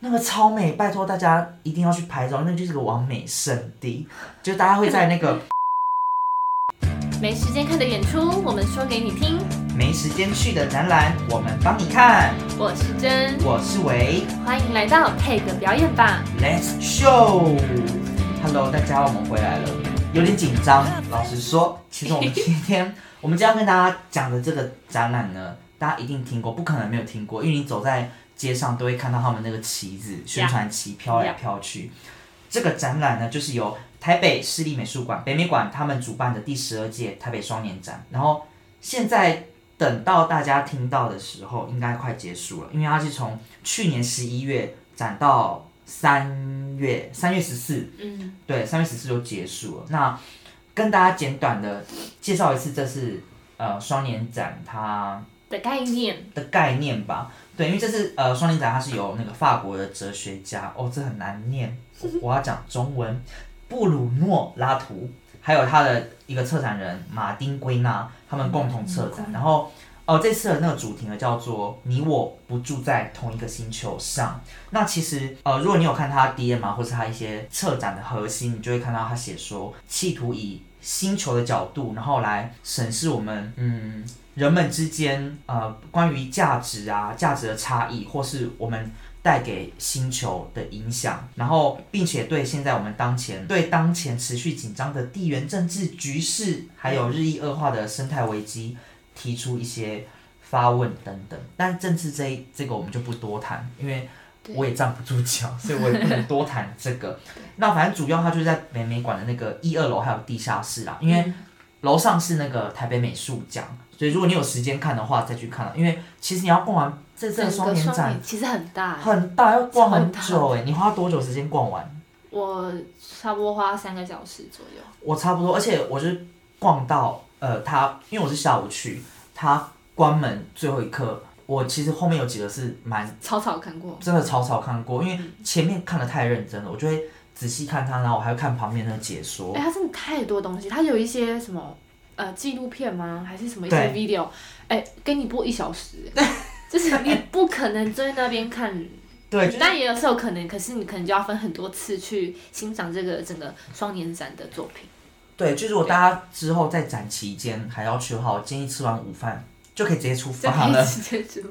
那个超美，拜托大家一定要去拍照，那就是个完美圣地，就大家会在那个没时间看的演出，我们说给你听。没时间去的展览，我们帮你看。我是真，我是维欢迎来到 Take 表演吧。，Let's show。Hello，大家，我们回来了，有点紧张。老实说，其实我们今天我们今天要跟大家讲的这个展览呢，大家一定听过，不可能没有听过，因为你走在街上都会看到他们那个旗子、宣传旗飘来飘去。这个展览呢，就是由台北市立美术馆、北美馆他们主办的第十二届台北双年展。然后现在等到大家听到的时候，应该快结束了，因为它是从去年十一月展到三月三月十四，嗯，对，三月十四就结束了。那跟大家简短的介绍一次，这是呃双年展它的概念，的概念吧。对，因为这是呃双年展，它是由那个法国的哲学家哦，这很难念，我 我要讲中文，布鲁诺拉图，还有他的一个策展人马丁圭纳，他们共同策展。然后哦，这次的那个主题呢叫做“你我不住在同一个星球上”。那其实呃，如果你有看他 DM 啊，或是他一些策展的核心，你就会看到他写说，企图以星球的角度，然后来审视我们嗯人们之间呃关于价值啊价值的差异，或是我们带给星球的影响，然后并且对现在我们当前对当前持续紧张的地缘政治局势，还有日益恶化的生态危机，提出一些发问等等。但政治这一这个我们就不多谈，因为我也站不住脚，所以我也不能多谈这个。那反正主要它就是在美美馆的那个一二楼还有地下室啦，因为嗯楼上是那个台北美术奖，所以如果你有时间看的话，再去看。因为其实你要逛完这这个双年展其实很大，很大，要逛很久哎，你花多久时间逛完？我差不多花三个小时左右。我差不多，而且我是逛到呃，它因为我是下午去，它关门最后一刻，我其实后面有几个是蛮草草看过，真的草草看过，因为前面看的太认真了，我就会仔细看它，然后我还会看旁边的解说哎、。它真的太多东西，它有一些什么呃纪录片吗？还是什么一些 video？哎、给你播一小时，就是你不可能在那边看。对，就是但也有时候可能，可是你可能就要分很多次去欣赏这个整个双年展的作品。对，就是如果大家之后在展期间还要去的话，我建议吃完午饭就可以直接出发了。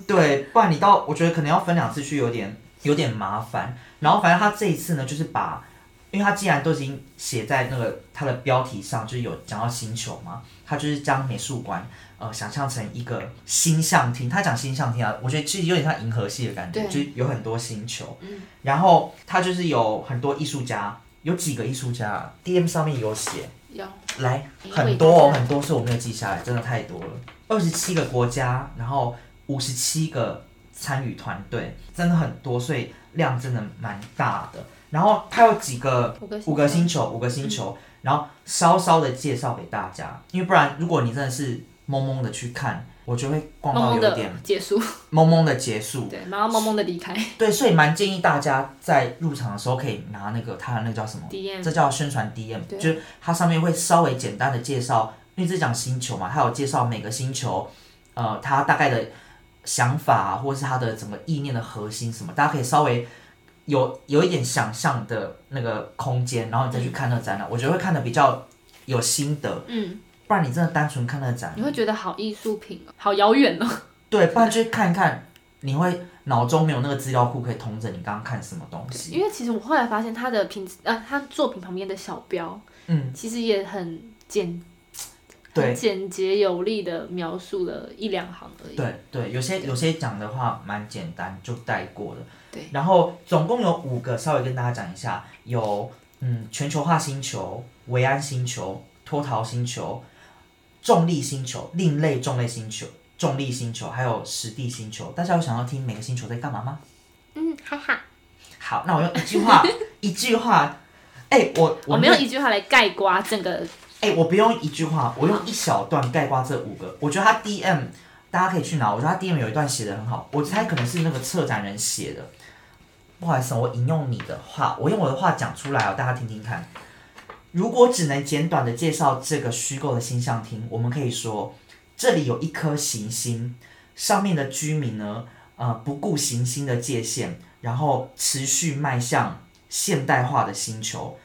对，不然你到我觉得可能要分两次去，有点有点麻烦。然后反正他这一次呢，就是把，因为他既然都已经写在那个他的标题上，就是有讲到星球嘛，他就是将美术馆呃想象成一个星象厅。他讲星象厅啊，我觉得其实有点像银河系的感觉，就有很多星球。嗯然后他就是有很多艺术家，有几个艺术家啊，DM 上面有写。有来很多哦，很多是我没有记下来，真的太多了。二十七个国家，然后五十七个参与团队，真的很多，所以量真的蛮大的。然后它有几个五个星球，五个星球，然后稍稍的介绍给大家，因为不然如果你真的是懵懵的去看，我就会逛到有点结束，懵懵的结束。对，然后懵懵的离开。对，所以蛮建议大家在入场的时候可以拿那个它的那个叫什么？DM 这叫宣传 DM，就是它上面会稍微简单的介绍，因为这讲星球嘛，它有介绍每个星球，呃，它大概的想法、啊、或者是它的整个意念的核心什么，大家可以稍微有有一点想象的那个空间，然后你再去看那个展览，我觉得会看的比较有心得，嗯，不然你真的单纯看那个展你，会觉得好艺术品哦，好遥远哦。对，不然就是看一看，你会脑中没有那个资料库可以通着你刚刚看什么东西，因为其实我后来发现他的品呃，他作品旁边的小标，嗯，其实也很简，对很简洁有力的描述了一两行而已。对对，有些有些讲的话蛮简单，就带过了。对，然后总共有五个，稍微跟大家讲一下，有嗯全球化星球、维安星球、脱逃星球、重力星球、另类重类星球、重力星球，还有实地星球。大家有想要听每个星球在干嘛吗？嗯，还好，好，那我用一句话，一句话，哎、我我没有一句话来概括整个哎、我不用一句话，我用一小段概括这五个。我觉得他 DM 大家可以去拿，我觉得他 DM 有一段写的很好，我猜可能是那个策展人写的。不好意思，我引用你的话，我用我的话讲出来哦，大家听听看。如果只能简短的介绍这个虚构的星象厅，我们可以说，这里有一颗行星，上面的居民呢，呃，不顾行星的界限，然后持续迈向现代化的星球。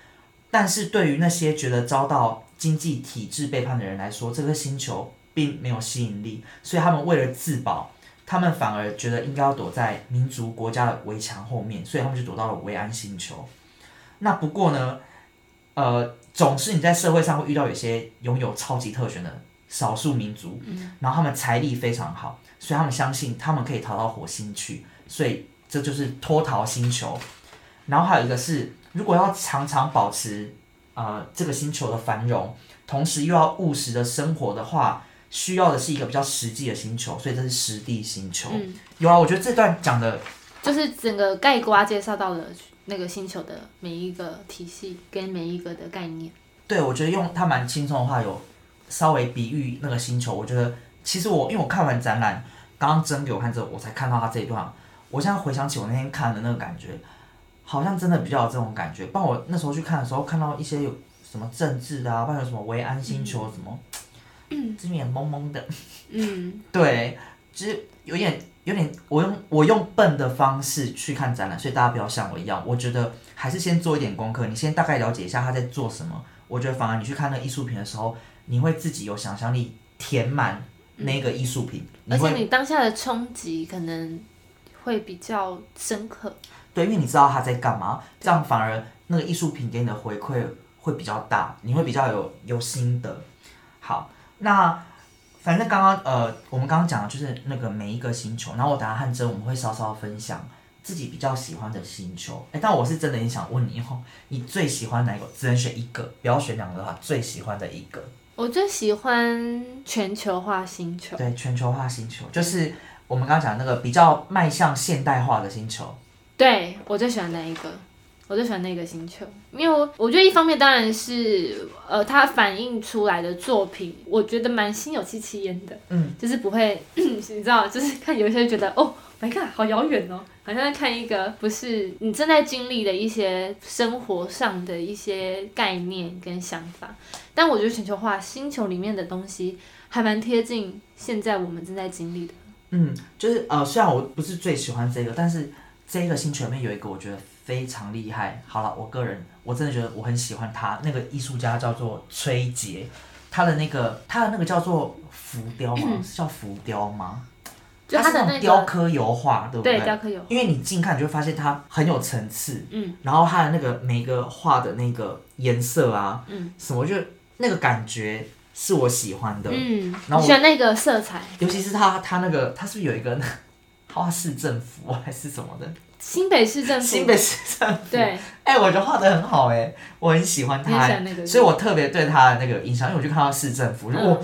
但是对于那些觉得遭到经济体制背叛的人来说，这个星球并没有吸引力，所以他们为了自保，他们反而觉得应该要躲在民族国家的围墙后面，所以他们就躲到了维安星球。那不过呢，呃，总是你在社会上会遇到有些拥有超级特权的少数民族，然后他们财力非常好，所以他们相信他们可以逃到火星去，所以这就是脱逃星球。然后还有一个是，如果要常常保持呃这个星球的繁荣，同时又要务实的生活的话，需要的是一个比较实际的星球，所以这是实地星球。嗯，有啊，我觉得这段讲的就是整个概括介绍到了那个星球的每一个体系跟每一个的概念。对，我觉得用它蛮轻松的话，有稍微比喻那个星球。我觉得其实我因为我看完展览，刚刚真给我看之后，我才看到他这一段。我现在回想起我那天看的那个感觉，好像真的比较有这种感觉。不然我那时候去看的时候，看到一些有什么政治的啊，不然有什么维安星球什么，这边也懵懵的。嗯，对，就是有点有点，我用我用笨的方式去看展览，所以大家不要像我一样。我觉得还是先做一点功课，你先大概了解一下他在做什么。我觉得反而你去看那个艺术品的时候，你会自己有想象力填满那个艺术品，而且你当下的冲击可能会比较深刻。对，因为你知道他在干嘛，这样反而那个艺术品给你的回馈会比较大，你会比较有有心得。好，那反正刚刚呃，我们刚刚讲的就是那个每一个星球，然后我等下和真我们会稍稍分享自己比较喜欢的星球。哎，但我是真的很想问你哦，你最喜欢哪一个？只能选一个，不要选两个的话，最喜欢的一个。我最喜欢全球化星球。对，全球化星球就是我们刚刚讲那个比较迈向现代化的星球。对我最喜欢那一个，我最喜欢那个星球，因为我我觉得一方面当然是呃，它反映出来的作品，我觉得蛮心有戚戚焉的，嗯，就是不会，你知道，就是看有一些人觉得哦，My God，好遥远哦，好像在看一个不是你正在经历的一些生活上的一些概念跟想法，但我觉得全球化星球里面的东西还蛮贴近现在我们正在经历的。嗯，就是呃，虽然我不是最喜欢这个，但是这个星球里面有一个我觉得非常厉害。好了，我个人我真的觉得我很喜欢他，那个艺术家叫做崔杰，他的那个他的那个叫做浮雕吗？是叫浮雕吗？它是那就它的那个种雕刻油画，对不对雕刻油画因为你近看你就会发现它很有层次，嗯，然后它的那个每一个画的那个颜色啊，嗯，什么就那个感觉是我喜欢的。嗯，然后喜欢那个色彩，尤其是他他那个他是不是有一个花市政府还是什么的？新北市政府，新北市政府。对，哎、我觉得画的很好哎、我很喜欢你他、所以我特别对他的那个印象，因为我就看到市政府，我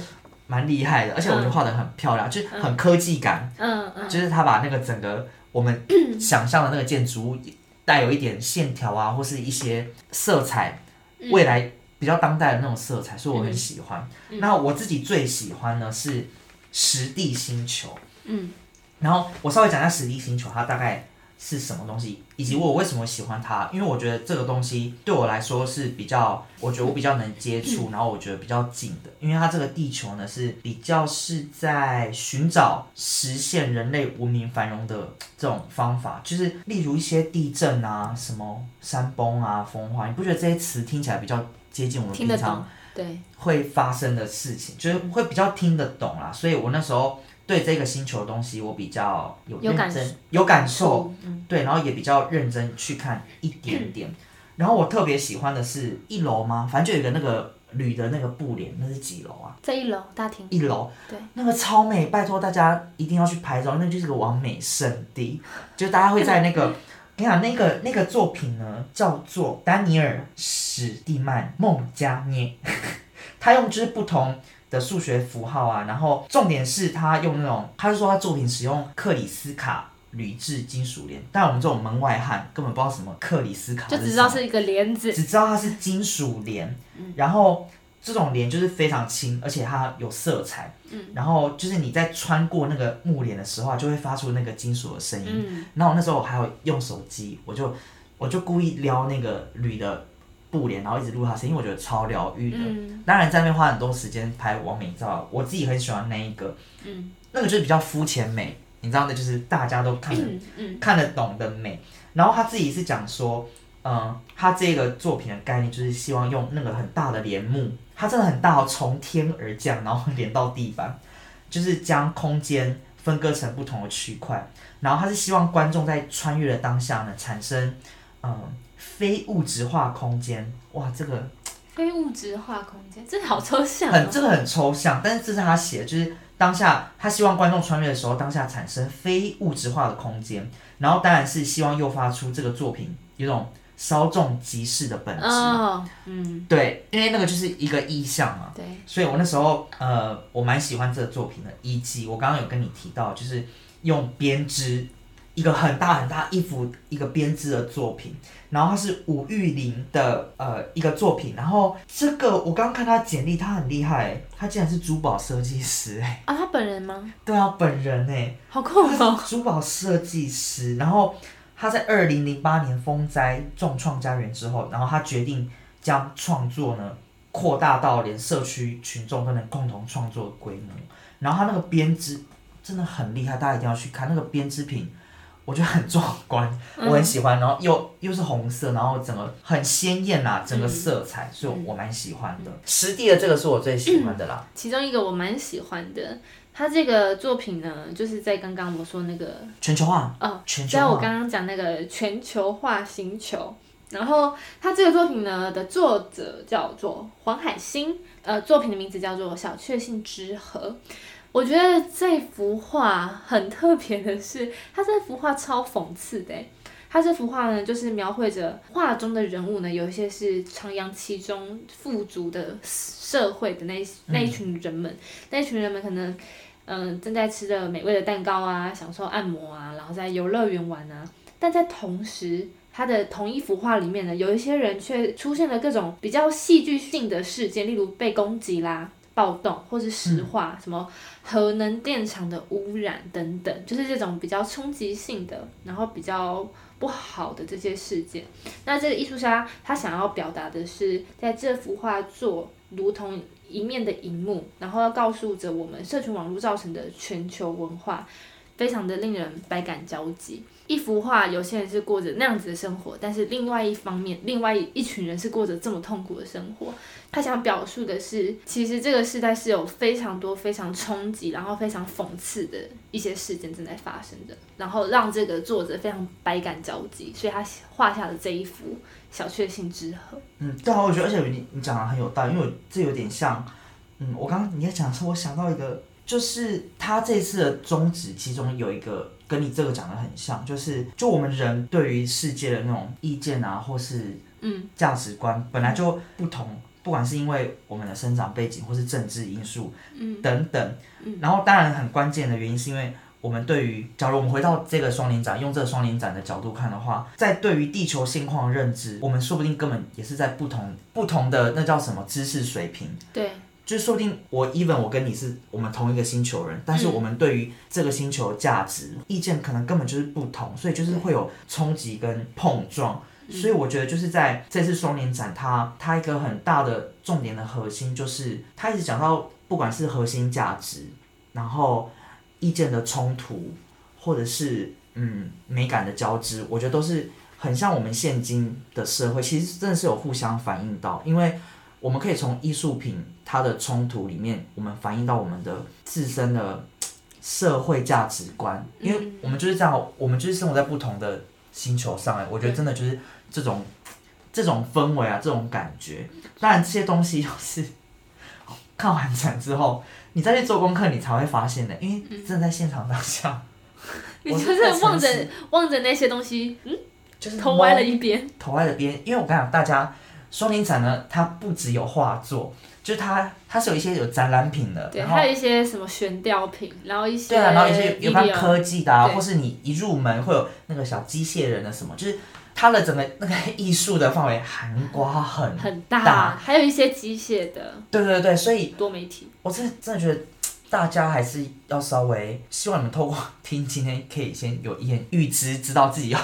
蛮厉害的，而且我觉得画的很漂亮，就是很科技感，嗯嗯，就是他把那个整个我们 想象的那个建筑物带有一点线条啊，或是一些色彩，嗯。未来比较当代的那种色彩，所以我很喜欢。那我自己最喜欢呢是实地星球。嗯。然后我稍微讲一下实地星球，它大概是什么东西，以及我为什么喜欢它。因为我觉得这个东西对我来说是比较，我觉得我比较能接触，然后我觉得比较近的。因为它这个地球呢是比较是在寻找实现人类文明繁荣的这种方法，就是例如一些地震啊、什么山崩啊、风化，你不觉得这些词听起来比较接近我们平常，对，会发生的事情，就是会比较听得懂啦。所以我那时候对这个星球的东西，我比较有认真有感受，，嗯对，然后也比较认真去看一点点。然后我特别喜欢的是一楼吗？反正就有一个那个铝的那个布帘，那是几楼啊？在一楼大厅，一楼，对，那个超美，拜托大家一定要去拍照，那就是个完美圣地，就大家会在那个。你看那个那个作品呢，叫做丹尼尔史蒂曼孟加涅，他用就是不同的数学符号啊，然后重点是他用那种，他是说他作品使用克里斯卡铝制金属帘，但我们这种门外汉根本不知道什么克里斯卡，就只知道是一个帘子，只知道它是金属帘，然后这种帘就是非常轻，而且它有色彩，嗯。然后就是你在穿过那个木帘的时候啊，就会发出那个金属的声音。嗯。然后我那时候我还有用手机，我就我就故意撩那个铝的布帘，然后一直录他声音，因为我觉得超疗愈的。嗯当然在那边花很多时间拍完美照，我自己很喜欢那一个，嗯那个就是比较肤浅美，你知道的，就是大家都看得看得懂的美。然后他自己是讲说，嗯，他这个作品的概念就是希望用那个很大的帘幕，它真的很大哦，从天而降，然后连到地板，就是将空间分割成不同的区块。然后他是希望观众在穿越的当下呢，产生嗯非物质化空间。哇，这个非物质化空间，这好抽象、哦。很这个很抽象，但是这是他写的，就是当下他希望观众穿越的时候，当下产生非物质化的空间，然后当然是希望诱发出这个作品有种稍纵即逝的本质。哦，嗯，对，因为那个就是一个意象嘛，对，所以我那时候呃，我蛮喜欢这个作品的。以及我刚刚有跟你提到，就是用编织一个很大很大一幅一个编织的作品，然后它是吴玉玲的呃一个作品，然后这个我刚刚看他简历，他很厉害欸，他竟然是珠宝设计师哎，啊，他本人吗？对啊，本人哎，好酷哦！珠宝设计师，然后他在二零零八年风灾重创家园之后，然后他决定将创作呢扩大到连社区群众都能共同创作的规模。然后他那个编织真的很厉害，大家一定要去看那个编织品，我觉得很壮观，我很喜欢。然后又又是红色，然后整个很鲜艳呐、整个色彩，所以我我蛮喜欢的。实地的这个是我最喜欢的啦。其中一个我蛮喜欢的，他这个作品呢，就是在刚刚我说那个全球化，哦，全球化，在我刚刚讲那个全球化星球，然后他这个作品呢的作者叫做黄海星，呃，作品的名字叫做《小确幸之河》。我觉得这幅画很特别的是，它这幅画超讽刺的欸。它这幅画呢，就是描绘着画中的人物呢，有一些是徜徉其中富足的社会的那那一群人们，那一群人们可能嗯，正在吃着美味的蛋糕啊，享受按摩啊，然后在游乐园玩啊。但在同时，他的同一幅画里面呢，有一些人却出现了各种比较戏剧性的事件，例如被攻击啦、暴动，或是石化、什么核能电厂的污染等等，就是这种比较冲击性的，然后比较不好的这些事件。那这个艺术家他想要表达的是，在这幅画作如同一面的荧幕，然后要告诉着我们社群网络造成的全球文化，非常的令人百感交集。一幅画，有些人是过着那样子的生活，但是另外一方面，另外一群人是过着这么痛苦的生活。他想表述的是，其实这个时代是有非常多非常冲击，然后非常讽刺的一些事件正在发生的，然后让这个作者非常百感交集，所以他画下了这一幅小确幸之河。嗯，对啊，我觉得，而且你你讲的很有道理，因为我这有点像，嗯，我刚刚你在讲的时候，我想到一个，就是他这次的宗旨，其中有一个跟你这个讲的很像，就是就我们人对于世界的那种意见啊，或是嗯。价值观本来就不同，不管是因为我们的生长背景或是政治因素嗯。等等，嗯。然后当然很关键的原因是因为。我们对于，假如我们回到这个双年展，用这个双年展的角度看的话，在对于地球现况的认知，我们说不定根本也是在不同不同的那叫什么知识水平，对，就是说不定我 even 我跟你是我们同一个星球人，但是我们对于这个星球的价值、意见可能根本就是不同，所以就是会有冲击跟碰撞。所以我觉得就是在这次双年展它，它一个很大的重点的核心就是，它一直讲到不管是核心价值，然后意见的冲突，或者是嗯美感的交织，我觉得都是很像我们现今的社会，其实真的是有互相反映到，因为我们可以从艺术品它的冲突里面，我们反映到我们的自身的社会价值观，因为我们就是这样，我们就是生活在不同的星球上哎，我觉得真的就是这种这种氛围啊，这种感觉。当然这些东西就是看完展之后，你再去做功课，你才会发现的，因为真的在现场当下，你就是是望着望着那些东西，嗯，就是头歪了一边。头歪了边，因为我跟你讲，大家双年展呢，它不只有画作，就是它它是有一些有展览品的，对，还有一些什么悬吊品，然后一些对啊，然后一些有关科技的啊，或是你一入门会有那个小机械人的什么，就是它的整个那个艺术的范围涵盖很，很大，大还有一些机械的对对对，所以多媒体。我真的真的觉得大家还是要稍微希望你们透过听今天可以先有一点预知，知道自己要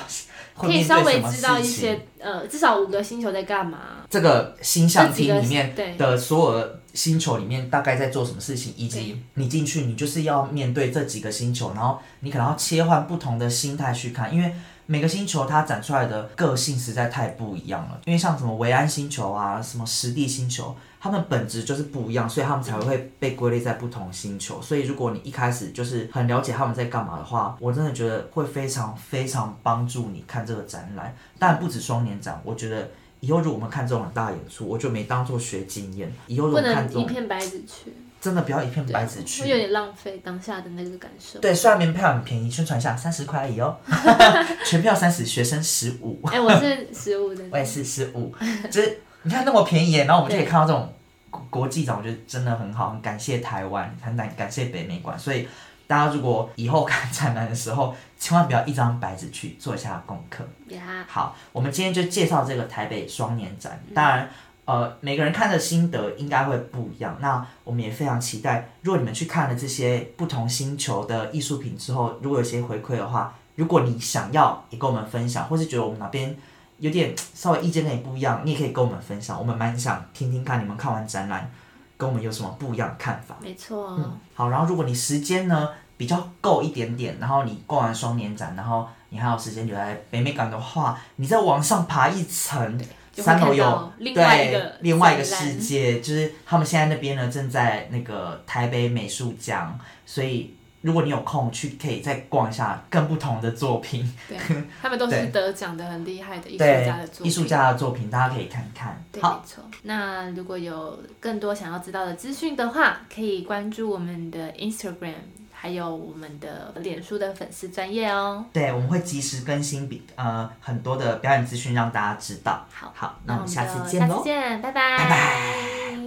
会可以面稍微知道一。些呃，至少五个星球在干嘛。这个星象厅里面对的所有的星球里面大概在做什么事情，以及你进去，你就是要面对这几个星球，然后你可能要切换不同的心态去看，因为每个星球它展出来的个性实在太不一样了。因为像什么维安星球啊，什么实地星球，它们本质就是不一样，所以他们才会被归类在不同星球。所以如果你一开始就是很了解他们在干嘛的话，我真的觉得会非常非常帮助你看这个展览。但不止双年展，我觉得。以后如果我们看这种很大演出，我就没当做学经验。以后如不果看这种，能一片白纸去，真的不要一片对白纸会有去。点浪费当下的那个感受。对，虽然门票很便宜，宣传一下三十块而已哦，全票三十，学生十五，哎、我是十五的，我也是十五，就是你看那么便宜耶，然后我们就可以看到这种国国际展，我觉得真的很好，很感谢台湾，很感感谢北美馆，所以大家如果以后看展览的时候，千万不要一张白纸去做一下功课。呀，好，我们今天就介绍这个台北双年展。当然，呃，每个人看的心得应该会不一样。那我们也非常期待，如果你们去看了这些不同星球的艺术品之后，如果有些回馈的话，如果你想要也跟我们分享，或是觉得我们哪边有点稍微意见跟你不一样，你也可以跟我们分享。我们蛮想听听看你们看完展览跟我们有什么不一样的看法。没错，嗯，好，然后如果你时间呢比较够一点点，然后你逛完双年展，然后你还有时间留在北美港的话，你再往上爬一层，三楼有看到另外一对个另外一个世界，就是他们现在那边呢正在那个台北美术奖，所以如果你有空去，可以再逛一下更不同的作品，对，他们都是得奖的很厉害的艺术家的作品。艺术家的作品，大家可以看看。对，好，没错。那如果有更多想要知道的资讯的话，可以关注我们的 Instagram，还有我们的脸书的粉丝专业哦。对，我们会及时更新比呃很多的表演资讯让大家知道。好，好，那那我们下次见喽下次。见，拜拜拜拜